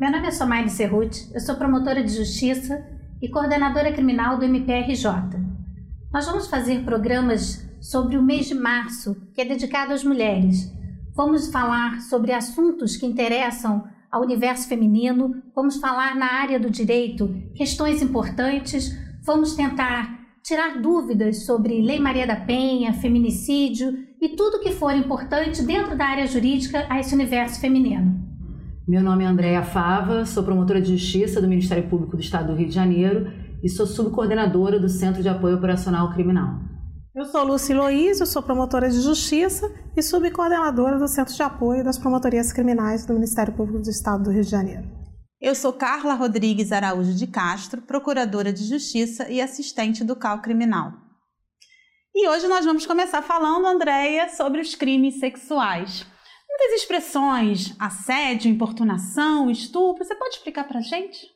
Meu nome é Somaine Cerruti, eu sou promotora de justiça e coordenadora criminal do MPRJ. Nós vamos fazer programas sobre o mês de março, que é dedicado às mulheres. Vamos falar sobre assuntos que interessam ao universo feminino, vamos falar na área do direito questões importantes, vamos tentar tirar dúvidas sobre Lei Maria da Penha, feminicídio e tudo que for importante dentro da área jurídica a esse universo feminino. Meu nome é Andréa Fava, sou promotora de justiça do Ministério Público do Estado do Rio de Janeiro e sou subcoordenadora do Centro de Apoio Operacional Criminal. Eu sou Lúcia Loís, eu sou promotora de justiça e subcoordenadora do Centro de Apoio das Promotorias Criminais do Ministério Público do Estado do Rio de Janeiro. Eu sou Carla Rodrigues Araújo de Castro, procuradora de justiça e assistente do CAL Criminal. E hoje nós vamos começar falando, Andréia, sobre os crimes sexuais. Muitas expressões, assédio, importunação, estupro, você pode explicar para gente?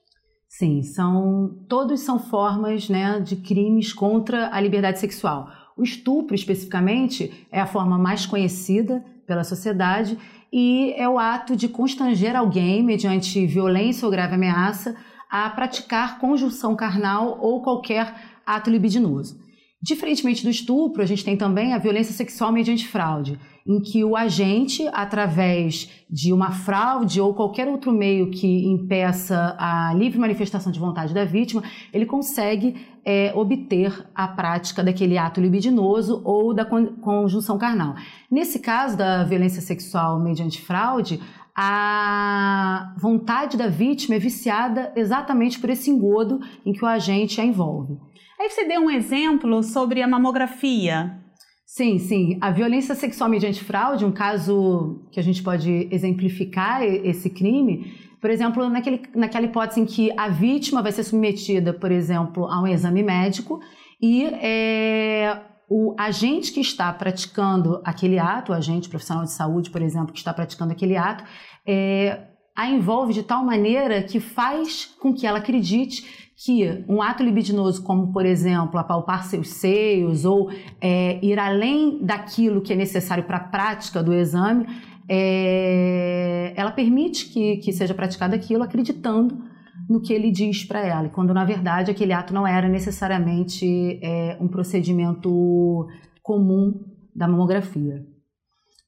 Sim, são todos são formas né, de crimes contra a liberdade sexual. O estupro, especificamente, é a forma mais conhecida pela sociedade e é o ato de constranger alguém, mediante violência ou grave ameaça, a praticar conjunção carnal ou qualquer ato libidinoso. Diferentemente do estupro, a gente tem também a violência sexual mediante fraude, em que o agente, através de uma fraude ou qualquer outro meio que impeça a livre manifestação de vontade da vítima, ele consegue é, obter a prática daquele ato libidinoso ou da conjunção carnal. Nesse caso da violência sexual mediante fraude, a vontade da vítima é viciada exatamente por esse engodo em que o agente a envolve. Aí você deu um exemplo sobre a mamografia. Sim, sim. A violência sexual mediante fraude, um caso que a gente pode exemplificar esse crime, por exemplo, naquele, naquela hipótese em que a vítima vai ser submetida, por exemplo, a um exame médico e é, o agente que está praticando aquele ato, o agente profissional de saúde, por exemplo, que está praticando aquele ato, é, a envolve de tal maneira que faz com que ela acredite que um ato libidinoso, como por exemplo apalpar seus seios ou é, ir além daquilo que é necessário para a prática do exame, é, ela permite que, que seja praticado aquilo acreditando no que ele diz para ela, quando na verdade aquele ato não era necessariamente é, um procedimento comum da mamografia.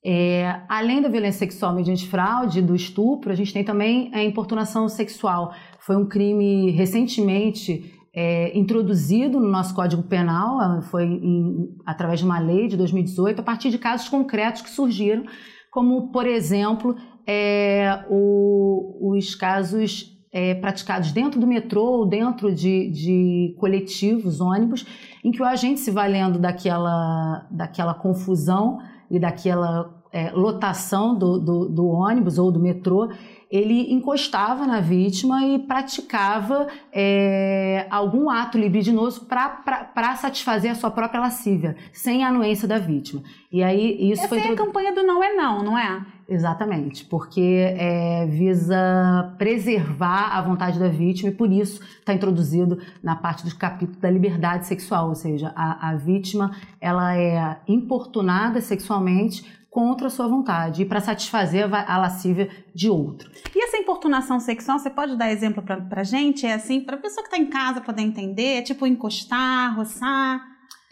É, além da violência sexual mediante fraude, do estupro, a gente tem também a importunação sexual. Foi um crime recentemente é, introduzido no nosso Código Penal, foi em, através de uma lei de 2018, a partir de casos concretos que surgiram, como, por exemplo, é, o, os casos é, praticados dentro do metrô ou dentro de, de, coletivos, ônibus, em que o agente se valendo daquela, daquela confusão e daquela é, lotação do, do, do, ônibus ou do metrô, ele encostava na vítima e praticava é, algum ato libidinoso para satisfazer a sua própria lascívia, sem a anuência da vítima. E aí isso Essa foi é a campanha do não é não, não é? Exatamente, porque é, visa preservar a vontade da vítima e por isso está introduzido na parte do capítulo da liberdade sexual, ou seja, a, a vítima ela é importunada sexualmente contra a sua vontade e para satisfazer a lascívia de outro. E essa importunação sexual, você pode dar exemplo para a gente? É assim, para a pessoa que está em casa poder entender? É tipo encostar, roçar?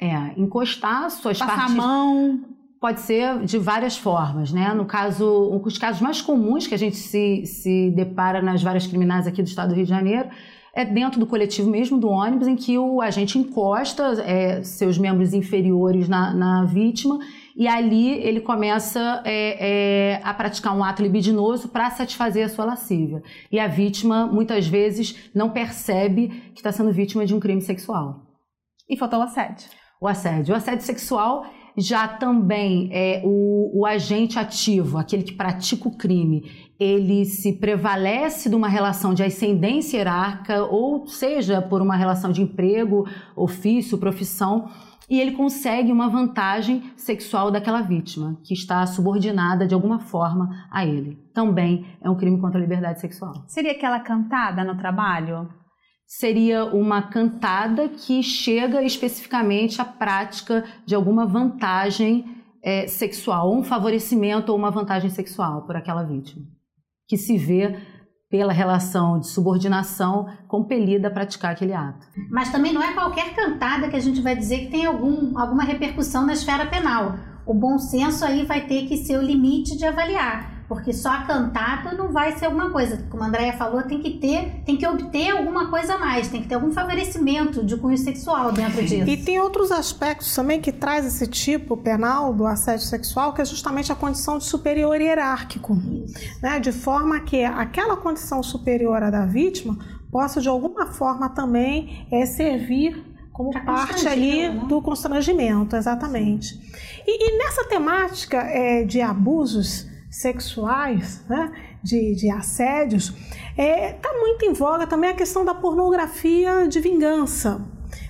É, encostar suas Passar partes... a mão... Pode ser de várias formas, né? No caso, os casos mais comuns que a gente se, se depara nas várias criminais aqui do estado do Rio de Janeiro é dentro do coletivo mesmo do ônibus, em que o agente encosta é, seus membros inferiores na, na vítima e ali ele começa é, é, a praticar um ato libidinoso para satisfazer a sua lascívia. E a vítima, muitas vezes, não percebe que está sendo vítima de um crime sexual. E faltou o assédio. O assédio. O assédio sexual já também é o, o agente ativo, aquele que pratica o crime, ele se prevalece de uma relação de ascendência hierárquica, ou seja, por uma relação de emprego, ofício, profissão, e ele consegue uma vantagem sexual daquela vítima, que está subordinada de alguma forma a ele. Também é um crime contra a liberdade sexual. Seria aquela cantada no trabalho? Seria uma cantada que chega especificamente à prática de alguma vantagem é, sexual, um favorecimento ou uma vantagem sexual por aquela vítima, que se vê pela relação de subordinação compelida a praticar aquele ato. Mas também não é qualquer cantada que a gente vai dizer que tem algum, alguma repercussão na esfera penal. O bom senso aí vai ter que ser o limite de avaliar porque só a cantada não vai ser alguma coisa. Como a Andrea falou, tem que ter, tem que obter alguma coisa a mais, tem que ter algum favorecimento de cunho sexual dentro disso. E tem outros aspectos também que traz esse tipo penal do assédio sexual, que é justamente a condição de superior hierárquico, né? De forma que aquela condição superior à da vítima possa de alguma forma também é, servir como parte ali né? do constrangimento, exatamente. E, e nessa temática é, de abusos sexuais, né, de, de assédios, está é, tá muito em voga também a questão da pornografia de vingança.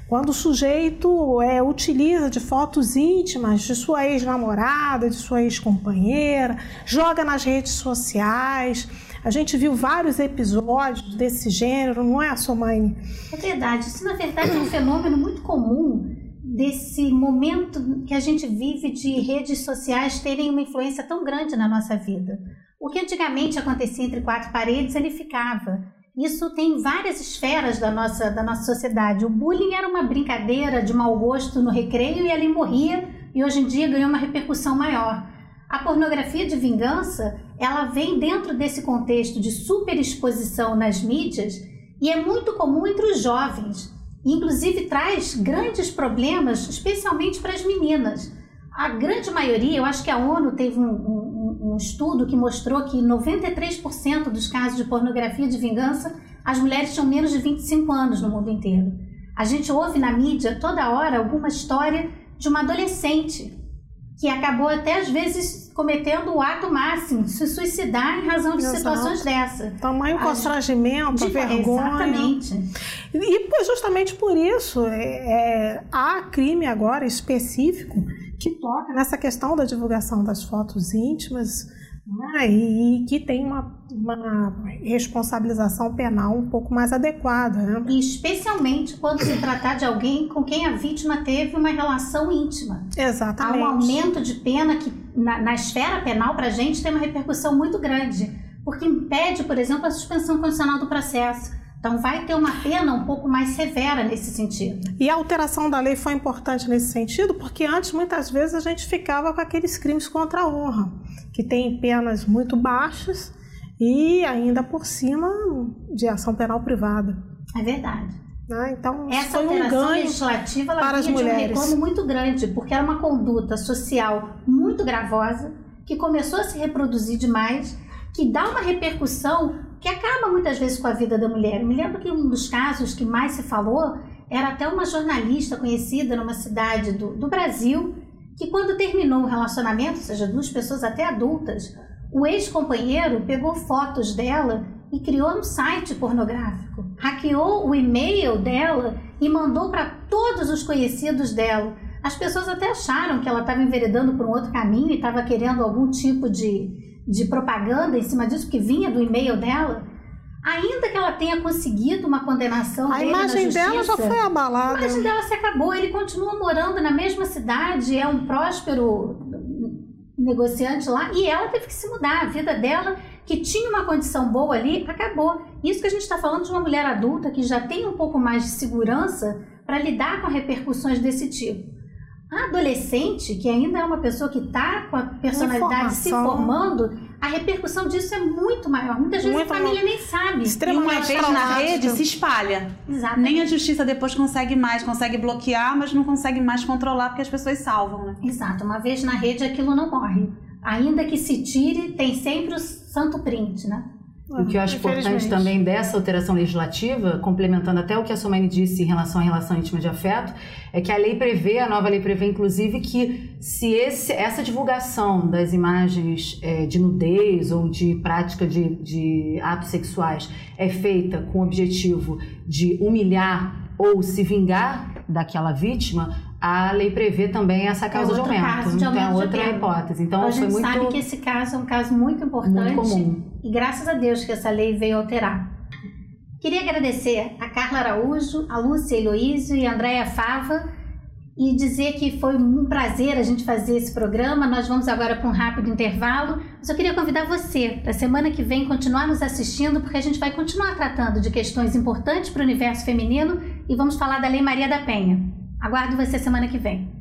Quando o sujeito é, utiliza de fotos íntimas de sua ex-namorada, de sua ex-companheira, joga nas redes sociais. A gente viu vários episódios desse gênero, não é, Somaine? É verdade. Isso, na verdade, é um fenômeno muito comum desse momento que a gente vive de redes sociais terem uma influência tão grande na nossa vida. O que antigamente acontecia entre quatro paredes, ele ficava. Isso tem várias esferas da nossa, da nossa sociedade. O bullying era uma brincadeira de mau gosto no recreio e ali morria, e hoje em dia ganhou uma repercussão maior. A pornografia de vingança, ela vem dentro desse contexto de superexposição nas mídias e é muito comum entre os jovens inclusive traz grandes problemas, especialmente para as meninas. A grande maioria, eu acho que a ONU teve um, um, um estudo que mostrou que 93% dos casos de pornografia de vingança, as mulheres tinham menos de 25 anos no mundo inteiro. A gente ouve na mídia toda hora alguma história de uma adolescente que acabou até às vezes cometendo o ato máximo de se suicidar em razão de Exato. situações dessa. Tamanho constrangimento, de, vergonha. Exatamente. E justamente por isso é, é, há crime agora específico que toca nessa questão da divulgação das fotos íntimas né, e, que tem uma, uma, responsabilização penal um pouco mais adequada. Né? E especialmente quando se tratar de alguém com quem a vítima teve uma relação íntima. Exatamente. Há um aumento de pena que na, na esfera penal para a gente tem uma repercussão muito grande, porque impede, por exemplo, a suspensão condicional do processo. Então, vai ter uma pena um pouco mais severa nesse sentido. E a alteração da lei foi importante nesse sentido, porque antes, muitas vezes, a gente ficava com aqueles crimes contra a honra, que tem penas muito baixas e ainda por cima de ação penal privada. É verdade. Né? Então, Essa foi um ganho legislativa ela para as mulheres. mulheres. um reclamo muito grande, porque era uma conduta social muito gravosa, que começou a se reproduzir demais, que dá uma repercussão que acaba muitas vezes com a vida da mulher. Eu me lembro que um dos casos que mais se falou era até uma jornalista conhecida numa cidade do, do Brasil, que quando terminou o relacionamento, ou seja, duas pessoas até adultas, o ex-companheiro pegou fotos dela e criou um site pornográfico. Hackeou o e-mail dela e mandou para todos os conhecidos dela. As pessoas até acharam que ela estava enveredando por um outro caminho e estava querendo algum tipo de, de propaganda em cima disso, que vinha do e-mail dela, ainda que ela tenha conseguido uma condenação a imagem justiça, dela já foi abalada. A imagem dela se acabou. Ele continua morando na mesma cidade, é um próspero negociante lá, e ela teve que se mudar. A vida dela, que tinha uma condição boa ali, acabou. Isso que a gente está falando de uma mulher adulta que já tem um pouco mais de segurança para lidar com repercussões desse tipo. A adolescente, que ainda é uma pessoa que está com a personalidade se formando, a repercussão disso é muito maior. Muitas vezes muito a família maior. nem sabe. E uma vez na rede se espalha. Exatamente. Nem a justiça depois consegue mais, consegue bloquear, mas não consegue mais controlar porque as pessoas salvam, né? Exato. Uma vez na rede aquilo não morre. Ainda que se tire, tem sempre o santo print, né? O que eu acho importante também dessa alteração legislativa, complementando até o que a Somane disse em relação à relação íntima de afeto, é que a lei prevê, a nova lei prevê, inclusive, que se esse, essa divulgação das imagens é, de nudez ou de prática de, de atos sexuais é feita com o objetivo de humilhar ou se vingar daquela vítima, a lei prevê também essa causa é de aumento. Caso de então, é aumento outra hipótese. Então, a gente muito... sabe que esse caso é um caso muito importante. Muito comum. E graças a Deus que essa lei veio alterar. Queria agradecer a Carla Araújo, a Lúcia Heloísio e a Andréia Fava e dizer que foi um prazer a gente fazer esse programa. Nós vamos agora para um rápido intervalo, mas eu queria convidar você para semana que vem continuar nos assistindo, porque a gente vai continuar tratando de questões importantes para o universo feminino e vamos falar da Lei Maria da Penha. Aguardo você semana que vem.